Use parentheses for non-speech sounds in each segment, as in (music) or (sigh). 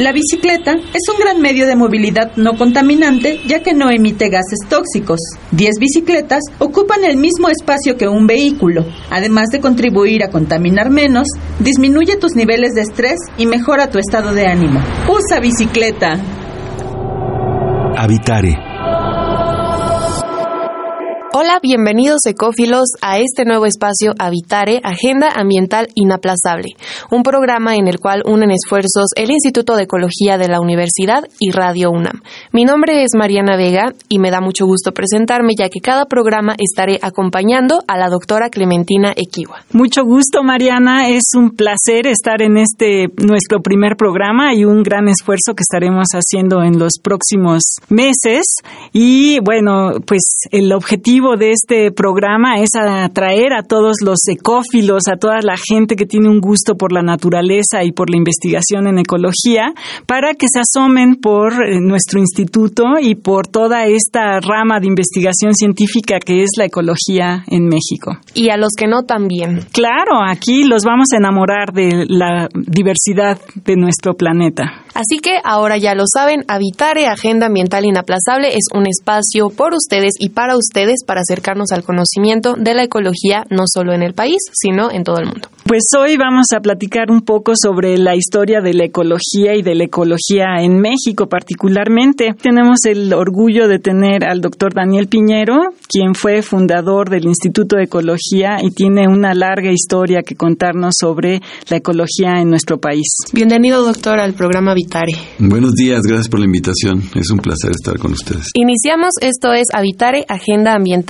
La bicicleta es un gran medio de movilidad no contaminante ya que no emite gases tóxicos. 10 bicicletas ocupan el mismo espacio que un vehículo. Además de contribuir a contaminar menos, disminuye tus niveles de estrés y mejora tu estado de ánimo. Usa bicicleta. Habitare Hola, bienvenidos ecófilos a este nuevo espacio Habitare, Agenda Ambiental Inaplazable, un programa en el cual unen esfuerzos el Instituto de Ecología de la Universidad y Radio UNAM. Mi nombre es Mariana Vega y me da mucho gusto presentarme ya que cada programa estaré acompañando a la doctora Clementina Equiwa. Mucho gusto Mariana, es un placer estar en este nuestro primer programa y un gran esfuerzo que estaremos haciendo en los próximos meses y bueno, pues el objetivo de este programa es atraer a todos los ecófilos, a toda la gente que tiene un gusto por la naturaleza y por la investigación en ecología, para que se asomen por eh, nuestro instituto y por toda esta rama de investigación científica que es la ecología en México. Y a los que no también. Claro, aquí los vamos a enamorar de la diversidad de nuestro planeta. Así que ahora ya lo saben, Habitare, Agenda Ambiental Inaplazable, es un espacio por ustedes y para ustedes para acercarnos al conocimiento de la ecología no solo en el país, sino en todo el mundo. Pues hoy vamos a platicar un poco sobre la historia de la ecología y de la ecología en México particularmente. Tenemos el orgullo de tener al doctor Daniel Piñero, quien fue fundador del Instituto de Ecología y tiene una larga historia que contarnos sobre la ecología en nuestro país. Bienvenido, doctor, al programa Habitare. Buenos días, gracias por la invitación. Es un placer estar con ustedes. Iniciamos, esto es Habitare, Agenda Ambiental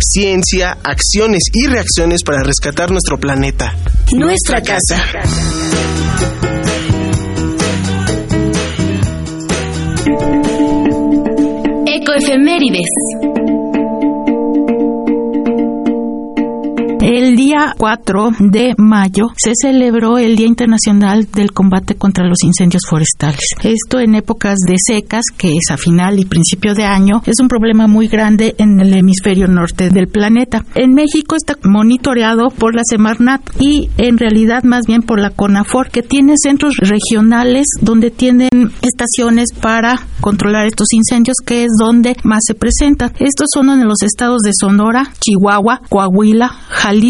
Ciencia, acciones y reacciones para rescatar nuestro planeta. Nuestra casa. Ecoefemérides. El día 4 de mayo se celebró el Día Internacional del Combate contra los Incendios Forestales. Esto en épocas de secas, que es a final y principio de año, es un problema muy grande en el hemisferio norte del planeta. En México está monitoreado por la Semarnat y en realidad más bien por la CONAFOR, que tiene centros regionales donde tienen estaciones para controlar estos incendios, que es donde más se presentan. Estos son en los estados de Sonora, Chihuahua, Coahuila, Jalisco,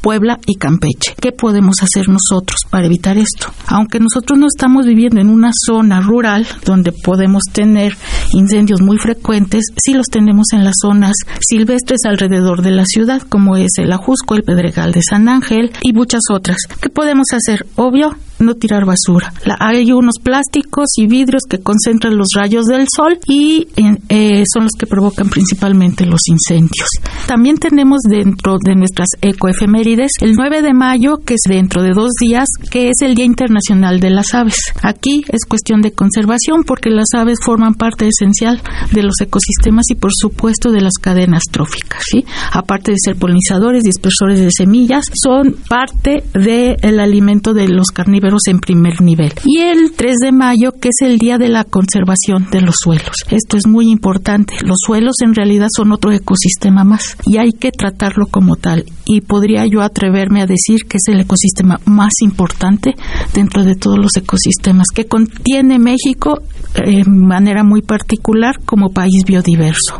Puebla y Campeche. ¿Qué podemos hacer nosotros para evitar esto? Aunque nosotros no estamos viviendo en una zona rural donde podemos tener incendios muy frecuentes, sí los tenemos en las zonas silvestres alrededor de la ciudad, como es el Ajusco, el Pedregal de San Ángel y muchas otras. ¿Qué podemos hacer? Obvio, no tirar basura. hay unos plásticos y vidrios que concentran los rayos del sol y eh, son los que provocan principalmente los incendios. También tenemos dentro de nuestras ecoefemérides el 9 de mayo, que es dentro de dos días, que es el Día Internacional de las Aves. Aquí es cuestión de conservación porque las aves forman parte esencial de los ecosistemas y por supuesto de las cadenas tróficas. ¿sí? Aparte de ser polinizadores, dispersores de semillas, son parte del alimento de los carnívoros en primer nivel. Y el 3 de mayo, que es el Día de la Conservación de los Suelos. Esto es muy importante. Los suelos en realidad son otro ecosistema más y hay que tratarlo como tal. Y podría yo atreverme a decir que es el ecosistema más importante dentro de todos los ecosistemas que contiene México de manera muy particular como país biodiverso.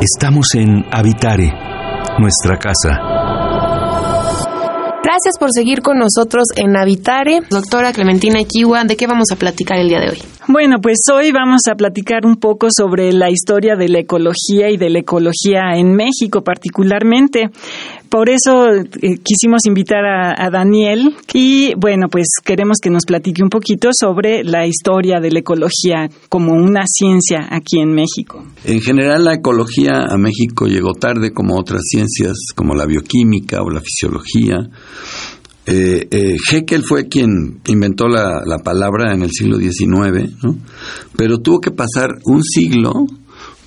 Estamos en Habitare, nuestra casa. Gracias por seguir con nosotros en Habitare. Doctora Clementina Equiwa, ¿de qué vamos a platicar el día de hoy? Bueno, pues hoy vamos a platicar un poco sobre la historia de la ecología y de la ecología en México particularmente. Por eso eh, quisimos invitar a, a, Daniel y bueno, pues queremos que nos platique un poquito sobre la historia de la ecología como una ciencia aquí en México. En general la ecología a México llegó tarde como otras ciencias como la bioquímica o la fisiología. Eh, eh, Haeckel fue quien inventó la, la, palabra en el siglo XIX, ¿no? pero tuvo que pasar un siglo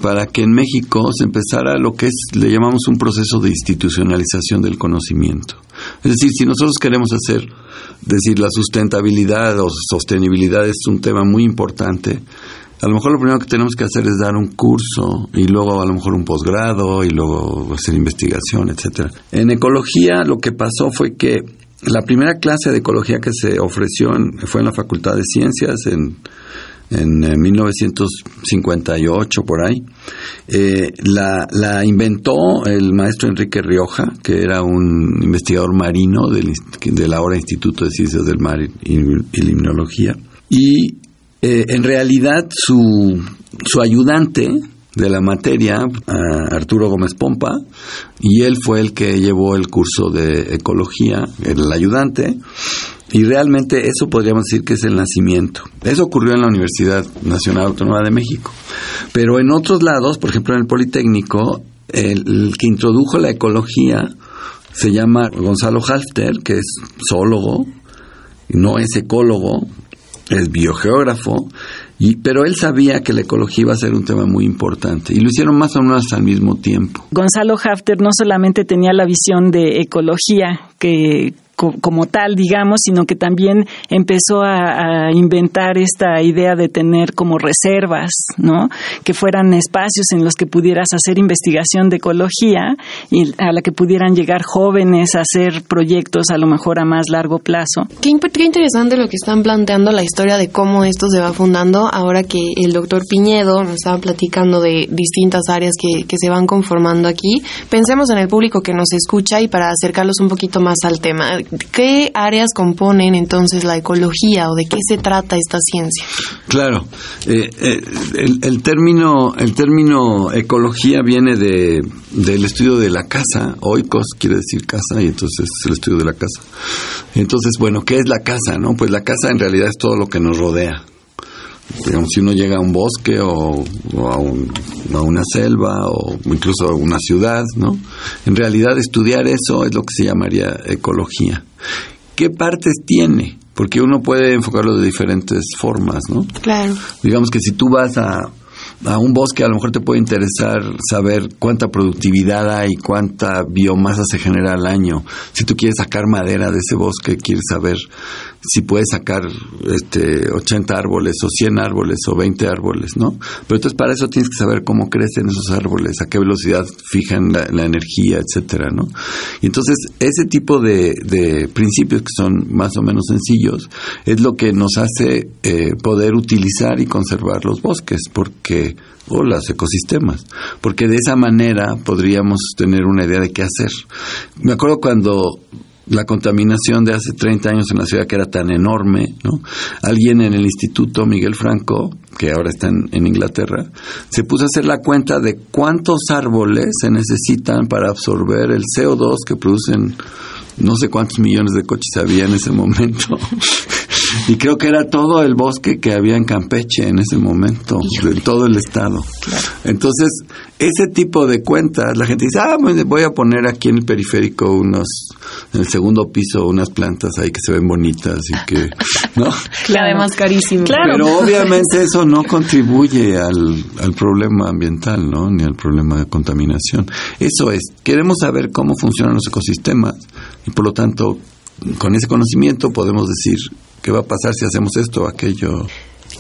para que en México se empezara lo que es, le llamamos un proceso de institucionalización del conocimiento. Es decir, si nosotros queremos hacer, decir, la sustentabilidad o sostenibilidad es un tema muy importante, a lo mejor lo primero que tenemos que hacer es dar un curso y luego a lo mejor un posgrado y luego hacer investigación, etcétera. En ecología lo que pasó fue que la primera clase de ecología que se ofreció fue en la Facultad de Ciencias en en 1958 por ahí. Eh, la, la, inventó el maestro Enrique Rioja, que era un investigador marino del, del ahora Instituto de Ciencias del Mar y, y Limnología. Y eh, en realidad su, su ayudante de la materia, Arturo Gómez Pompa, y él fue el que llevó el curso de ecología, el ayudante, y realmente eso podríamos decir que es el nacimiento. Eso ocurrió en la Universidad Nacional Autónoma de México. Pero en otros lados, por ejemplo en el Politécnico, el, que introdujo la ecología se llama Gonzalo Halfter, que es zoólogo, no es ecólogo, es biogeógrafo, y, pero él sabía que la ecología iba a ser un tema muy importante y lo hicieron más o menos al mismo tiempo. Gonzalo Hafter no solamente tenía la visión de ecología que como tal, digamos, sino que también empezó a, inventar esta idea de tener como reservas, ¿no? Que fueran espacios en los que pudieras hacer investigación de ecología y a la que pudieran llegar jóvenes a hacer proyectos a lo mejor a más largo plazo. Qué, qué interesante lo que están planteando la historia de cómo esto se va fundando ahora que el doctor Piñedo nos estaba platicando de distintas áreas que, que se van conformando aquí. Pensemos en el público que nos escucha y para acercarlos un poquito más al tema ¿Qué áreas componen entonces la ecología o de qué se trata esta ciencia? Claro, eh, eh, el, el, término el término ecología viene de del estudio de la casa, oikos quiere decir casa y entonces es el estudio de la casa. Entonces, bueno, ¿qué es la casa? No, pues la casa en realidad es todo lo que nos rodea digamos, si uno llega a un bosque o, o a, un, a, una selva o incluso a una ciudad, ¿no? En realidad estudiar eso es lo que se llamaría ecología. ¿Qué partes tiene? Porque uno puede enfocarlo de diferentes formas, ¿no? Claro. Digamos que si tú vas a, a un bosque a lo mejor te puede interesar saber cuánta productividad hay, cuánta biomasa se genera al año. Si tú quieres sacar madera de ese bosque, quieres saber si puedes sacar este 80 árboles o 100 árboles o 20 árboles, ¿no? Pero entonces para eso tienes que saber cómo crecen esos árboles, a qué velocidad fijan la, energía, etcétera, ¿no? Y entonces ese tipo de, de, principios que son más o menos sencillos es lo que nos hace eh, poder utilizar y conservar los bosques, porque o los ecosistemas, porque de esa manera podríamos tener una idea de qué hacer. Me acuerdo cuando la contaminación de hace 30 años en la ciudad que era tan enorme, ¿no? Alguien en el instituto, Miguel Franco, que ahora está en, en, Inglaterra, se puso a hacer la cuenta de cuántos árboles se necesitan para absorber el CO2 que producen no sé cuántos millones de coches había en ese momento. (laughs) y creo que era todo el bosque que había en Campeche en ese momento, de todo el estado. Claro. Entonces, ese tipo de cuentas, la gente dice, ah, voy a poner aquí en el periférico unos, en el segundo piso, unas plantas ahí que se ven bonitas y que, (laughs) ¿no? Claro, además carísimo. Claro. Pero obviamente eso no contribuye al, al problema ambiental, ¿no? Ni al problema de contaminación. Eso es, queremos saber cómo funcionan los ecosistemas y por lo tanto, con ese conocimiento podemos decir qué va a pasar si hacemos esto o aquello.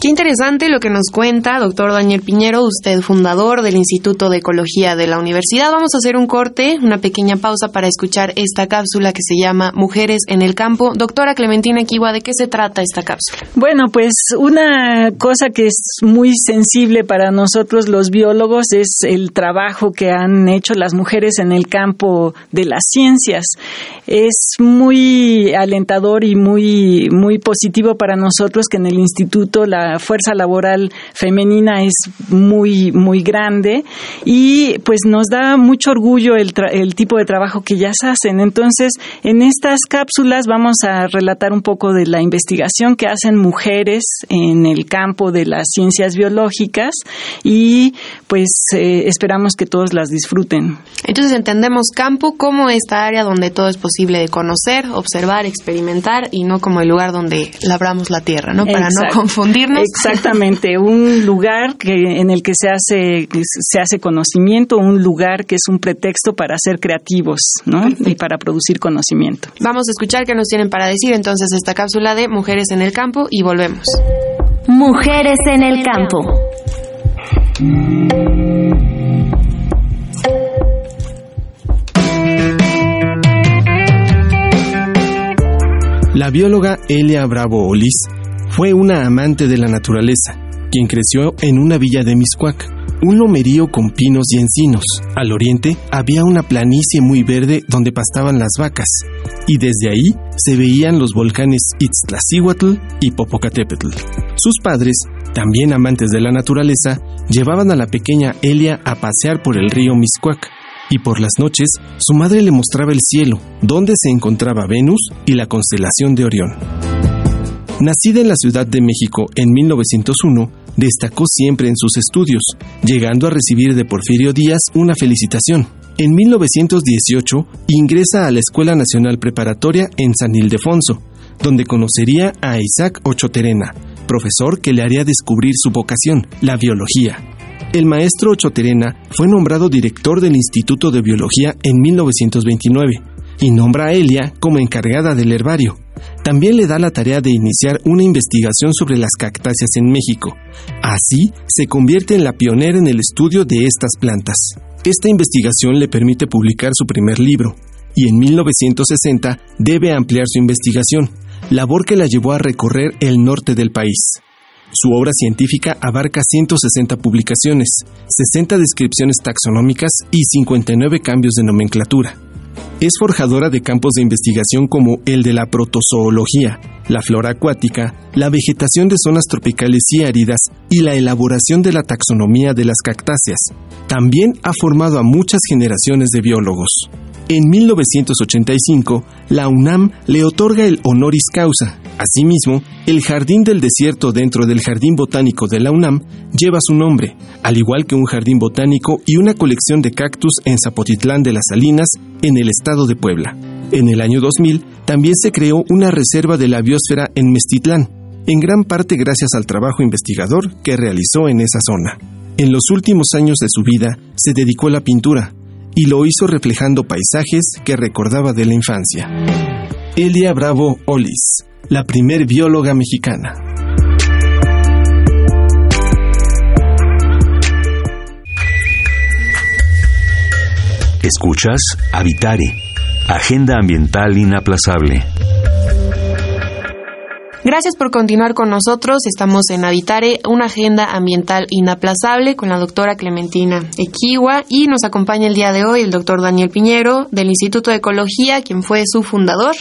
Qué interesante lo que nos cuenta, doctor Daniel Piñero, usted fundador del Instituto de Ecología de la Universidad. Vamos a hacer un corte, una pequeña pausa para escuchar esta cápsula que se llama Mujeres en el Campo. Doctora Clementina Kiwa, ¿de qué se trata esta cápsula? Bueno, pues una cosa que es muy sensible para nosotros los biólogos es el trabajo que han hecho las mujeres en el campo de las ciencias. Es muy alentador y muy, muy positivo para nosotros que en el instituto la la fuerza laboral femenina es muy, muy grande y pues nos da mucho orgullo el, el tipo de trabajo que ellas hacen. Entonces, en estas cápsulas vamos a relatar un poco de la investigación que hacen mujeres en el campo de las ciencias biológicas y pues eh, esperamos que todos las disfruten. Entonces entendemos campo como esta área donde todo es posible de conocer, observar, experimentar y no como el lugar donde labramos la tierra, ¿no? Para no confundirnos. Exactamente, un lugar que en el que se hace se hace conocimiento, un lugar que es un pretexto para ser creativos, ¿no? Y para producir conocimiento. Vamos a escuchar qué nos tienen para decir entonces esta cápsula de Mujeres en el campo y volvemos. Mujeres en el campo. La bióloga Elia Bravo Olis fue una amante de la naturaleza, quien creció en una villa de Miscuac, un lomerío con pinos y encinos. Al oriente había una planicie muy verde donde pastaban las vacas, y desde ahí se veían los volcanes Itztlacihuatl y Popocatépetl. Sus padres, también amantes de la naturaleza, llevaban a la pequeña Elia a pasear por el río Miscuac, y por las noches su madre le mostraba el cielo, donde se encontraba Venus y la constelación de Orión. Nacida en la Ciudad de México en 1901, destacó siempre en sus estudios, llegando a recibir de Porfirio Díaz una felicitación. En 1918 ingresa a la Escuela Nacional Preparatoria en San Ildefonso, donde conocería a Isaac Ochoterena, profesor que le haría descubrir su vocación, la biología. El maestro Ochoterena fue nombrado director del Instituto de Biología en 1929 y nombra a Elia como encargada del herbario. También le da la tarea de iniciar una investigación sobre las cactáceas en México. Así, se convierte en la pionera en el estudio de estas plantas. Esta investigación le permite publicar su primer libro, y en 1960 debe ampliar su investigación, labor que la llevó a recorrer el norte del país. Su obra científica abarca 160 publicaciones, 60 descripciones taxonómicas y 59 cambios de nomenclatura. Es forjadora de campos de investigación como el de la protozoología, la flora acuática, la vegetación de zonas tropicales y áridas y la elaboración de la taxonomía de las cactáceas. También ha formado a muchas generaciones de biólogos. En 1985, la UNAM le otorga el honoris causa. Asimismo, el Jardín del Desierto dentro del Jardín Botánico de la UNAM lleva su nombre, al igual que un jardín botánico y una colección de cactus en Zapotitlán de las Salinas, en el estado de Puebla. En el año 2000, también se creó una reserva de la biosfera en Mestitlán, en gran parte gracias al trabajo investigador que realizó en esa zona. En los últimos años de su vida, se dedicó a la pintura, y lo hizo reflejando paisajes que recordaba de la infancia. Elia Bravo Olis, la primer bióloga mexicana. Escuchas Habitare, Agenda Ambiental Inaplazable. Gracias por continuar con nosotros. Estamos en Habitare, una agenda ambiental inaplazable con la doctora Clementina Equiwa y nos acompaña el día de hoy el doctor Daniel Piñero del Instituto de Ecología, quien fue su fundador.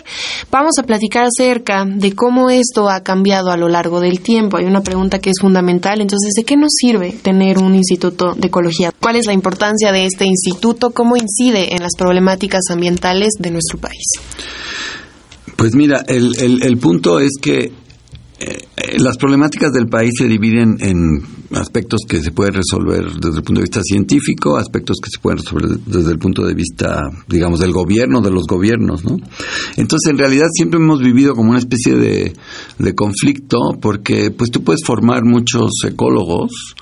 Vamos a platicar acerca de cómo esto ha cambiado a lo largo del tiempo. Hay una pregunta que es fundamental. Entonces, ¿de qué nos sirve tener un Instituto de Ecología? ¿Cuál es la importancia de este instituto? ¿Cómo incide en las problemáticas ambientales de nuestro país? Pues mira, el, el, el punto es que eh, las problemáticas del país se dividen en aspectos que se pueden resolver desde el punto de vista científico, aspectos que se pueden resolver desde el punto de vista, digamos, del gobierno, de los gobiernos, ¿no? Entonces, en realidad siempre hemos vivido como una especie de, de conflicto, porque pues tú puedes formar muchos ecólogos,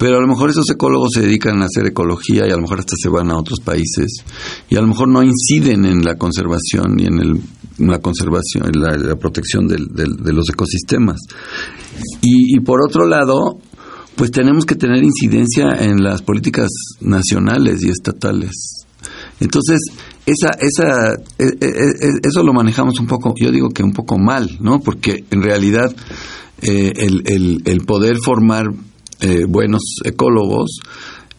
pero a lo mejor esos ecólogos se dedican a hacer ecología y a lo mejor hasta se van a otros países y a lo mejor no inciden en la conservación y en el, la conservación, la, la protección del, del, de los ecosistemas. Y, y por otro lado, pues tenemos que tener incidencia en las políticas nacionales y estatales. Entonces, esa, esa, e, e, e, eso lo manejamos un poco, yo digo que un poco mal, ¿no? Porque en realidad eh, el, el, el, poder formar eh, buenos ecólogos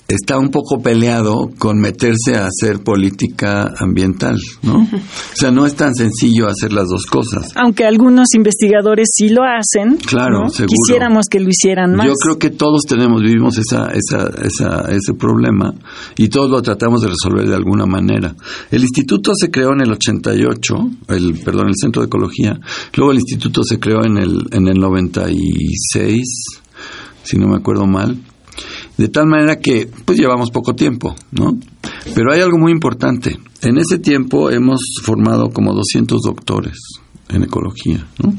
está un poco peleado con meterse a hacer política ambiental, ¿no? O sea, no es tan sencillo hacer las dos cosas. Aunque algunos investigadores sí lo hacen. Claro, ¿no? seguro. Quisiéramos que lo hicieran más. Yo creo que todos tenemos, vivimos esa, esa, esa, ese problema y todos lo tratamos de resolver de alguna manera. El instituto se creó en el 88, el, perdón, el Centro de Ecología. Luego el instituto se creó en el, en el 96, si no me acuerdo mal. De tal manera que, pues llevamos poco tiempo, ¿no? Pero hay algo muy importante. En ese tiempo hemos formado como 200 doctores en ecología, ¿no?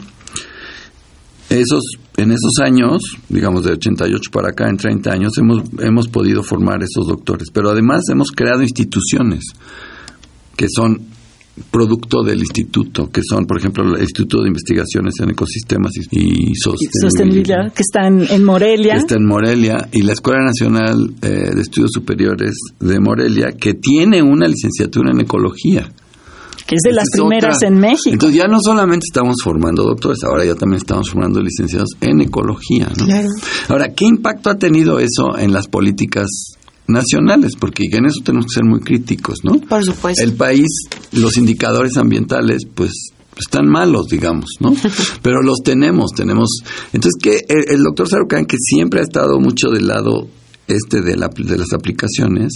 Esos, en esos años, digamos de 88 para acá, en 30 años, hemos, hemos podido formar esos doctores. Pero además hemos creado instituciones que son producto del instituto, que son, por ejemplo, el Instituto de Investigaciones en Ecosistemas y, y Sostenibilidad, Sostenibilidad, que está en, en Morelia. está en Morelia, y la Escuela Nacional eh, de Estudios Superiores de Morelia, que tiene una licenciatura en ecología. que es de las es primeras otra. en México. Entonces ya no solamente estamos formando doctores, ahora ya también estamos formando licenciados en ecología. ¿no? Ahora, ¿qué impacto ha tenido eso en las políticas nacionales? Porque en eso tenemos que ser muy críticos, ¿no? Por supuesto. El país, los indicadores ambientales, pues están malos, digamos, ¿no? (laughs) Pero los tenemos, tenemos. Entonces, que el, el doctor Sarucán, que siempre ha estado mucho del lado este de, la- de las aplicaciones,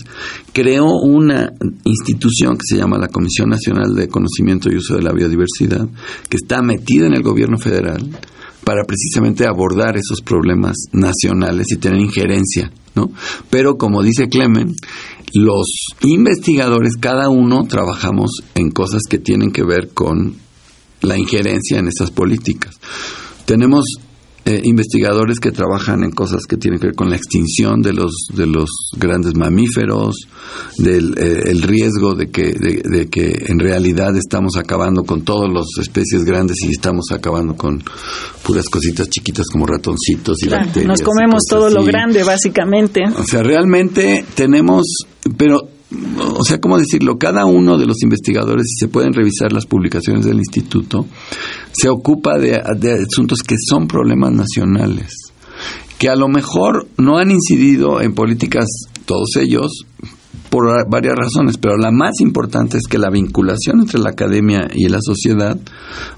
creó una institución que se llama la Comisión Nacional de Conocimiento y Uso de la Biodiversidad, que está metida en el gobierno federal para precisamente abordar esos problemas nacionales y tener injerencia, Pero como dice Clemen, los investigadores, cada uno trabajamos en cosas que tienen que ver con la injerencia en esas políticas. Tenemos eh, investigadores que trabajan en cosas que tienen que ver con la extinción de los de los grandes mamíferos, del eh, el riesgo de que de, de que en realidad estamos acabando con todas las especies grandes y estamos acabando con puras cositas chiquitas como ratoncitos y Claro, bacterias. nos comemos todo lo grande, básicamente. O sea, realmente tenemos, pero, o sea, ¿cómo decirlo? Cada uno de los investigadores, si se pueden revisar las publicaciones del instituto, se ocupa de, asuntos que son problemas nacionales, que a lo mejor no han incidido en políticas, todos ellos, por varias razones, pero la más importante es que la vinculación entre la academia y la sociedad,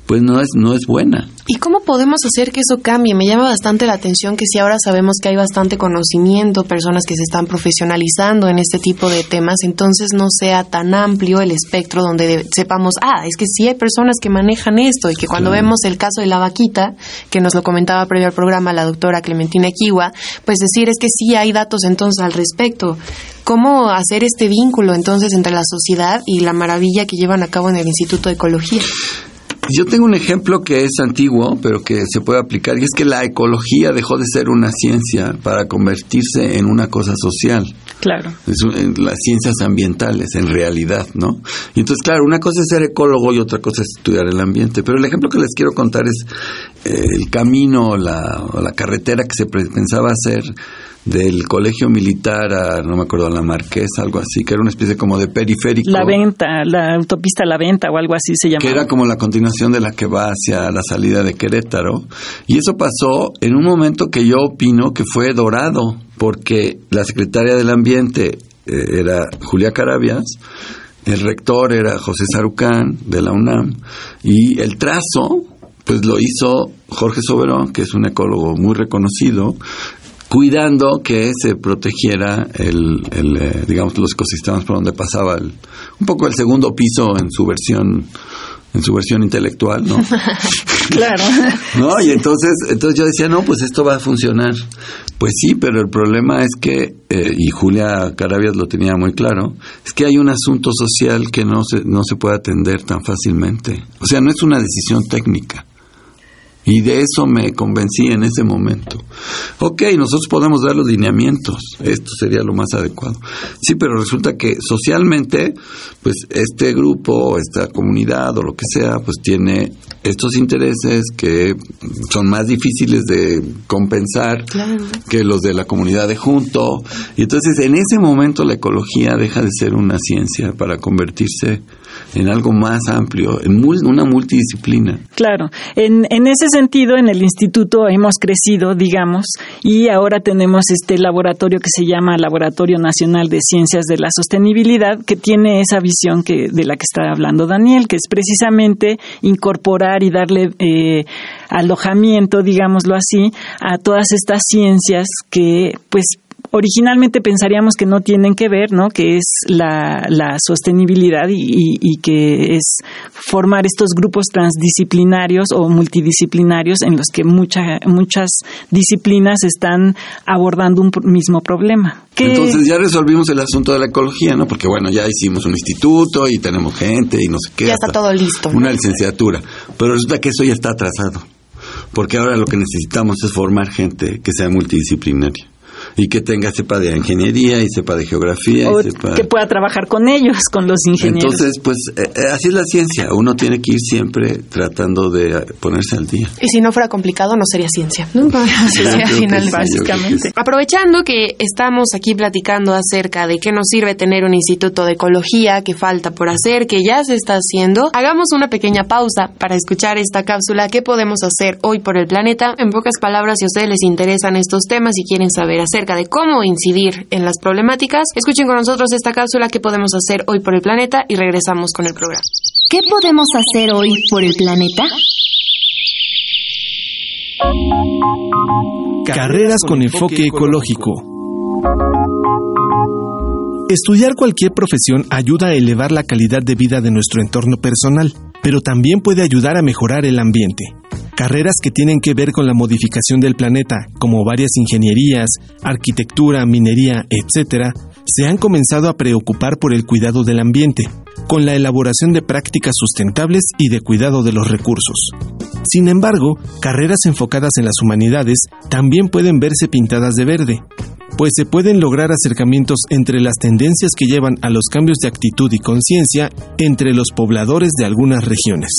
pues no es, no es buena. ¿Y cómo podemos hacer que eso cambie? Me llama bastante la atención que si ahora sabemos que hay bastante conocimiento, personas que se están profesionalizando en este tipo de temas, entonces no sea tan amplio el espectro donde de- sepamos, ah, es que sí hay personas que manejan esto y que cuando vemos el caso de la vaquita, que nos lo comentaba previo al programa la doctora Clementina Kiwa, pues decir es que sí hay datos entonces al respecto. ¿Cómo hacer este vínculo entonces entre la sociedad y la maravilla que llevan a cabo en el Instituto de Ecología? Yo tengo un ejemplo que es antiguo, pero que se puede aplicar, y es que la ecología dejó de ser una ciencia para convertirse en una cosa social. Claro. Es un- en las ciencias ambientales, en realidad, ¿no? Y entonces, claro, una cosa es ser ecólogo y otra cosa es estudiar el ambiente. Pero el ejemplo que les quiero contar es eh, el camino, la, o la carretera que se pensaba hacer del colegio militar a, no me acuerdo, a la Marquesa, algo así, que era una especie como de periférico. La venta, la autopista La Venta o algo así se llama. que era como la continuación de la que va hacia la salida de Querétaro. Y eso pasó en un momento que yo opino que fue dorado, porque la secretaria del Ambiente eh, era Julia Carabias, el rector era José Sarucán de la UNAM, y el trazo, pues lo hizo Jorge Soberón, que es un ecólogo muy reconocido, cuidando que se protegiera el, el, eh, digamos los ecosistemas por donde pasaba el, un poco el segundo piso en su versión en su versión intelectual, ¿no? (laughs) Claro. (laughs) ¿No? Y entonces, entonces yo decía, no, pues esto va a funcionar. Pues sí, pero el problema es que, eh, y Julia Carabias lo tenía muy claro, es que hay un asunto social que no se, no se puede atender tan fácilmente. O sea, no es una decisión técnica. Y de eso me convencí en ese momento. Ok, nosotros podemos dar los lineamientos, esto sería lo más adecuado. Sí, pero resulta que socialmente, pues este grupo, esta comunidad o lo que sea, pues tiene estos intereses que son más difíciles de compensar que los de la comunidad de junto. Y entonces en ese momento la ecología deja de ser una ciencia para convertirse en algo más amplio, en una multidisciplina. Claro, en, en ese sentido en el instituto hemos crecido, digamos, y ahora tenemos este laboratorio que se llama Laboratorio Nacional de Ciencias de la Sostenibilidad, que tiene esa visión que, de la que está hablando Daniel, que es precisamente incorporar y darle eh, alojamiento, digámoslo así, a todas estas ciencias que pues originalmente pensaríamos que no tienen que ver, ¿no? Que es la, la sostenibilidad y, y, que es formar estos grupos transdisciplinarios o multidisciplinarios en los que mucha, muchas disciplinas están abordando un mismo problema. Entonces ya resolvimos el asunto de la ecología, ¿no? Porque bueno, ya hicimos un instituto y tenemos gente y no sé qué. Ya está todo listo. Una licenciatura. Pero resulta que eso ya está atrasado. Porque ahora lo que necesitamos es formar gente que sea multidisciplinaria y que tenga sepa de ingeniería y sepa de geografía. y sepa... que pueda trabajar con ellos, con los ingenieros. Entonces, pues eh, eh, así es la ciencia. Uno tiene que ir siempre tratando de ponerse al día. Y si no fuera complicado, no sería ciencia. No, (laughs) sería final, básicamente. Aprovechando que estamos aquí platicando acerca de qué nos sirve tener un instituto de ecología, que falta por hacer, que ya se está haciendo, hagamos una pequeña pausa para escuchar esta cápsula. ¿Qué podemos hacer hoy por el planeta? En pocas palabras, si a ustedes les interesan estos temas y quieren saber acerca de cómo incidir en las problemáticas, escuchen con nosotros esta cápsula que podemos hacer hoy por el planeta y regresamos con el programa. ¿Qué podemos hacer hoy por el planeta? Carreras con enfoque ecológico. Estudiar cualquier profesión ayuda a elevar la calidad de vida de nuestro entorno personal, pero también puede ayudar a mejorar el ambiente. Carreras que tienen que ver con la modificación del planeta, como varias ingenierías, arquitectura, minería, etc., se han comenzado a preocupar por el cuidado del ambiente, con la elaboración de prácticas sustentables y de cuidado de los recursos. Sin embargo, carreras enfocadas en las humanidades también pueden verse pintadas de verde, pues se pueden lograr acercamientos entre las tendencias que llevan a los cambios de actitud y conciencia entre los pobladores de algunas regiones.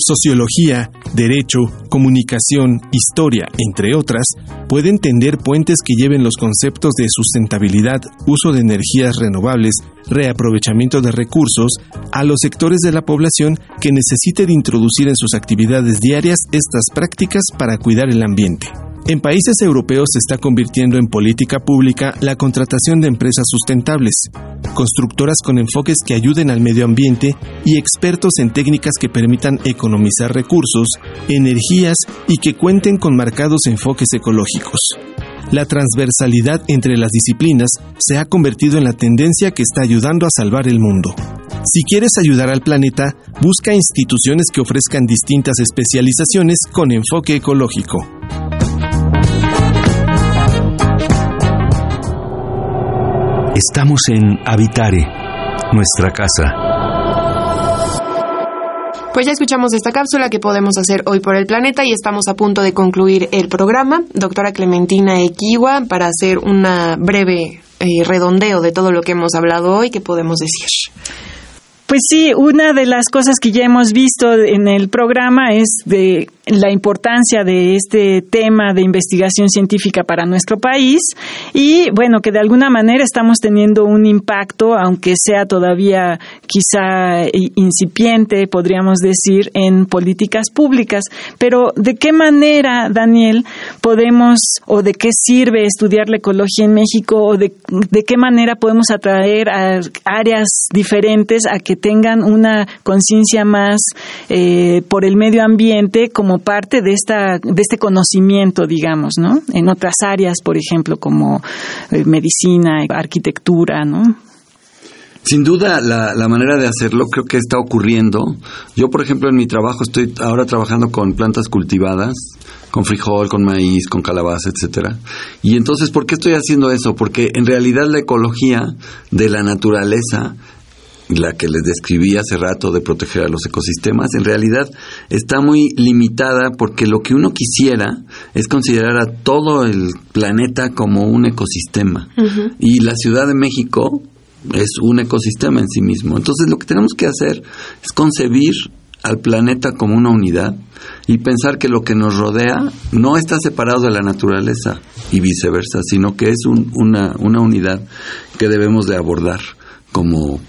Sociología, derecho, comunicación, historia, entre otras, pueden tender puentes que lleven los conceptos de sustentabilidad, uso de energías renovables, reaprovechamiento de recursos a los sectores de la población que necesiten introducir en sus actividades diarias estas prácticas para cuidar el ambiente. En países europeos se está convirtiendo en política pública la contratación de empresas sustentables, constructoras con enfoques que ayuden al medio ambiente y expertos en técnicas que permitan economizar recursos, energías y que cuenten con marcados enfoques ecológicos. La transversalidad entre las disciplinas se ha convertido en la tendencia que está ayudando a salvar el mundo. Si quieres ayudar al planeta, busca instituciones que ofrezcan distintas especializaciones con enfoque ecológico. Estamos en Habitare, nuestra casa. Pues ya escuchamos esta cápsula que podemos hacer hoy por el planeta y estamos a punto de concluir el programa. Doctora Clementina Equiwa, para hacer una breve eh, redondeo de todo lo que hemos hablado hoy, ¿qué podemos decir? Pues sí, una de las cosas que ya hemos visto en el programa es de la importancia de este tema de investigación científica para nuestro país y bueno, que de alguna manera estamos teniendo un impacto, aunque sea todavía quizá incipiente, podríamos decir, en políticas públicas. Pero ¿de qué manera, Daniel, podemos o de qué sirve estudiar la ecología en México o de, qué manera podemos atraer a áreas diferentes a que tengan una conciencia más eh, por el medio ambiente como parte de esta de este conocimiento, digamos, ¿no? En otras áreas, por ejemplo, como eh, medicina, arquitectura, ¿no? Sin duda, la, la, manera de hacerlo creo que está ocurriendo. Yo, por ejemplo, en mi trabajo estoy ahora trabajando con plantas cultivadas, con frijol, con maíz, con calabaza, etcétera. Y entonces, ¿por qué estoy haciendo eso? Porque en realidad la ecología de la naturaleza la que les describí hace rato de proteger a los ecosistemas, en realidad está muy limitada porque lo que uno quisiera es considerar a todo el planeta como un ecosistema. Y la Ciudad de México es un ecosistema en sí mismo. Entonces lo que tenemos que hacer es concebir al planeta como una unidad y pensar que lo que nos rodea no está separado de la naturaleza y viceversa, sino que es una, una unidad que debemos de abordar como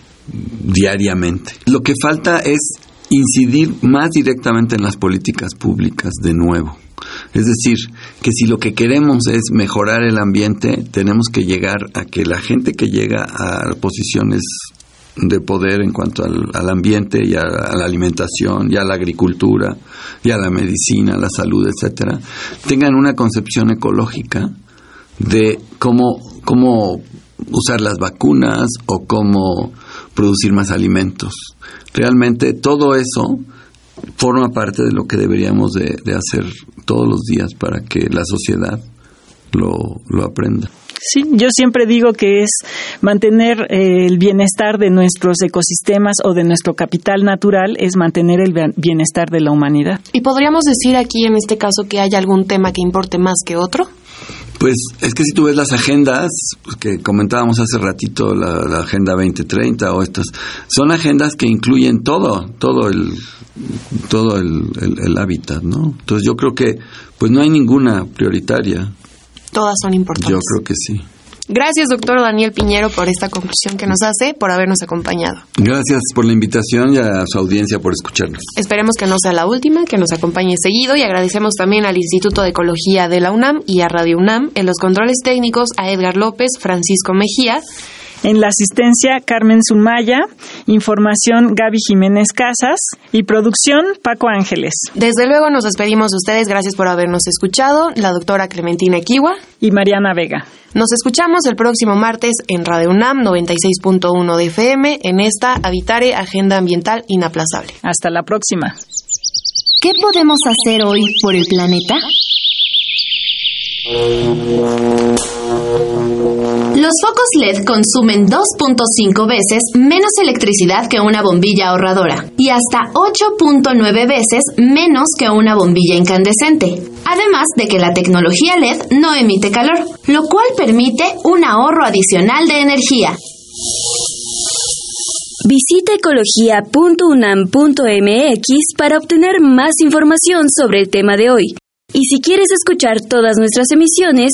diariamente. Lo que falta es incidir más directamente en las políticas públicas de nuevo. Es decir, que si lo que queremos es mejorar el ambiente, tenemos que llegar a que la gente que llega a posiciones de poder en cuanto al, ambiente y a, la alimentación y a la agricultura y a la medicina, la salud, etcétera, tengan una concepción ecológica de cómo, cómo usar las vacunas o cómo producir más alimentos. Realmente todo eso forma parte de lo que deberíamos de, hacer todos los días para que la sociedad lo, lo aprenda. Sí, yo siempre digo que es mantener eh, el bienestar de nuestros ecosistemas o de nuestro capital natural, es mantener el bienestar de la humanidad. ¿Y podríamos decir aquí en este caso que hay algún tema que importe más que otro? Pues es que si tú ves las agendas pues, que comentábamos hace ratito, la, Agenda 2030 o estas, son agendas que incluyen todo, todo el todo el, el, hábitat, ¿no? Entonces yo creo que pues no hay ninguna prioritaria. Todas son importantes. Yo creo que sí. Gracias, doctor Daniel Piñero, por esta conclusión que nos hace, por habernos acompañado. Gracias por la invitación y a su audiencia por escucharnos. Esperemos que no sea la última, que nos acompañe seguido y agradecemos también al Instituto de Ecología de la UNAM y a Radio UNAM en los controles técnicos a Edgar López, Francisco Mejía. En la asistencia, Carmen Sumaya. Información, Gaby Jiménez Casas. Y producción, Paco Ángeles. Desde luego nos despedimos de ustedes. Gracias por habernos escuchado. La doctora Clementina Kiwa. Y Mariana Vega. Nos escuchamos el próximo martes en Radio UNAM 96.1 de FM en esta Habitare Agenda Ambiental Inaplazable. Hasta la próxima. ¿Qué podemos hacer hoy por el planeta? LED consumen 2.5 veces menos electricidad que una bombilla ahorradora y hasta 8.9 veces menos que una bombilla incandescente. Además de que la tecnología LED no emite calor, lo cual permite un ahorro adicional de energía. Visita ecología.unam.mx para obtener más información sobre el tema de hoy. Y si quieres escuchar todas nuestras emisiones,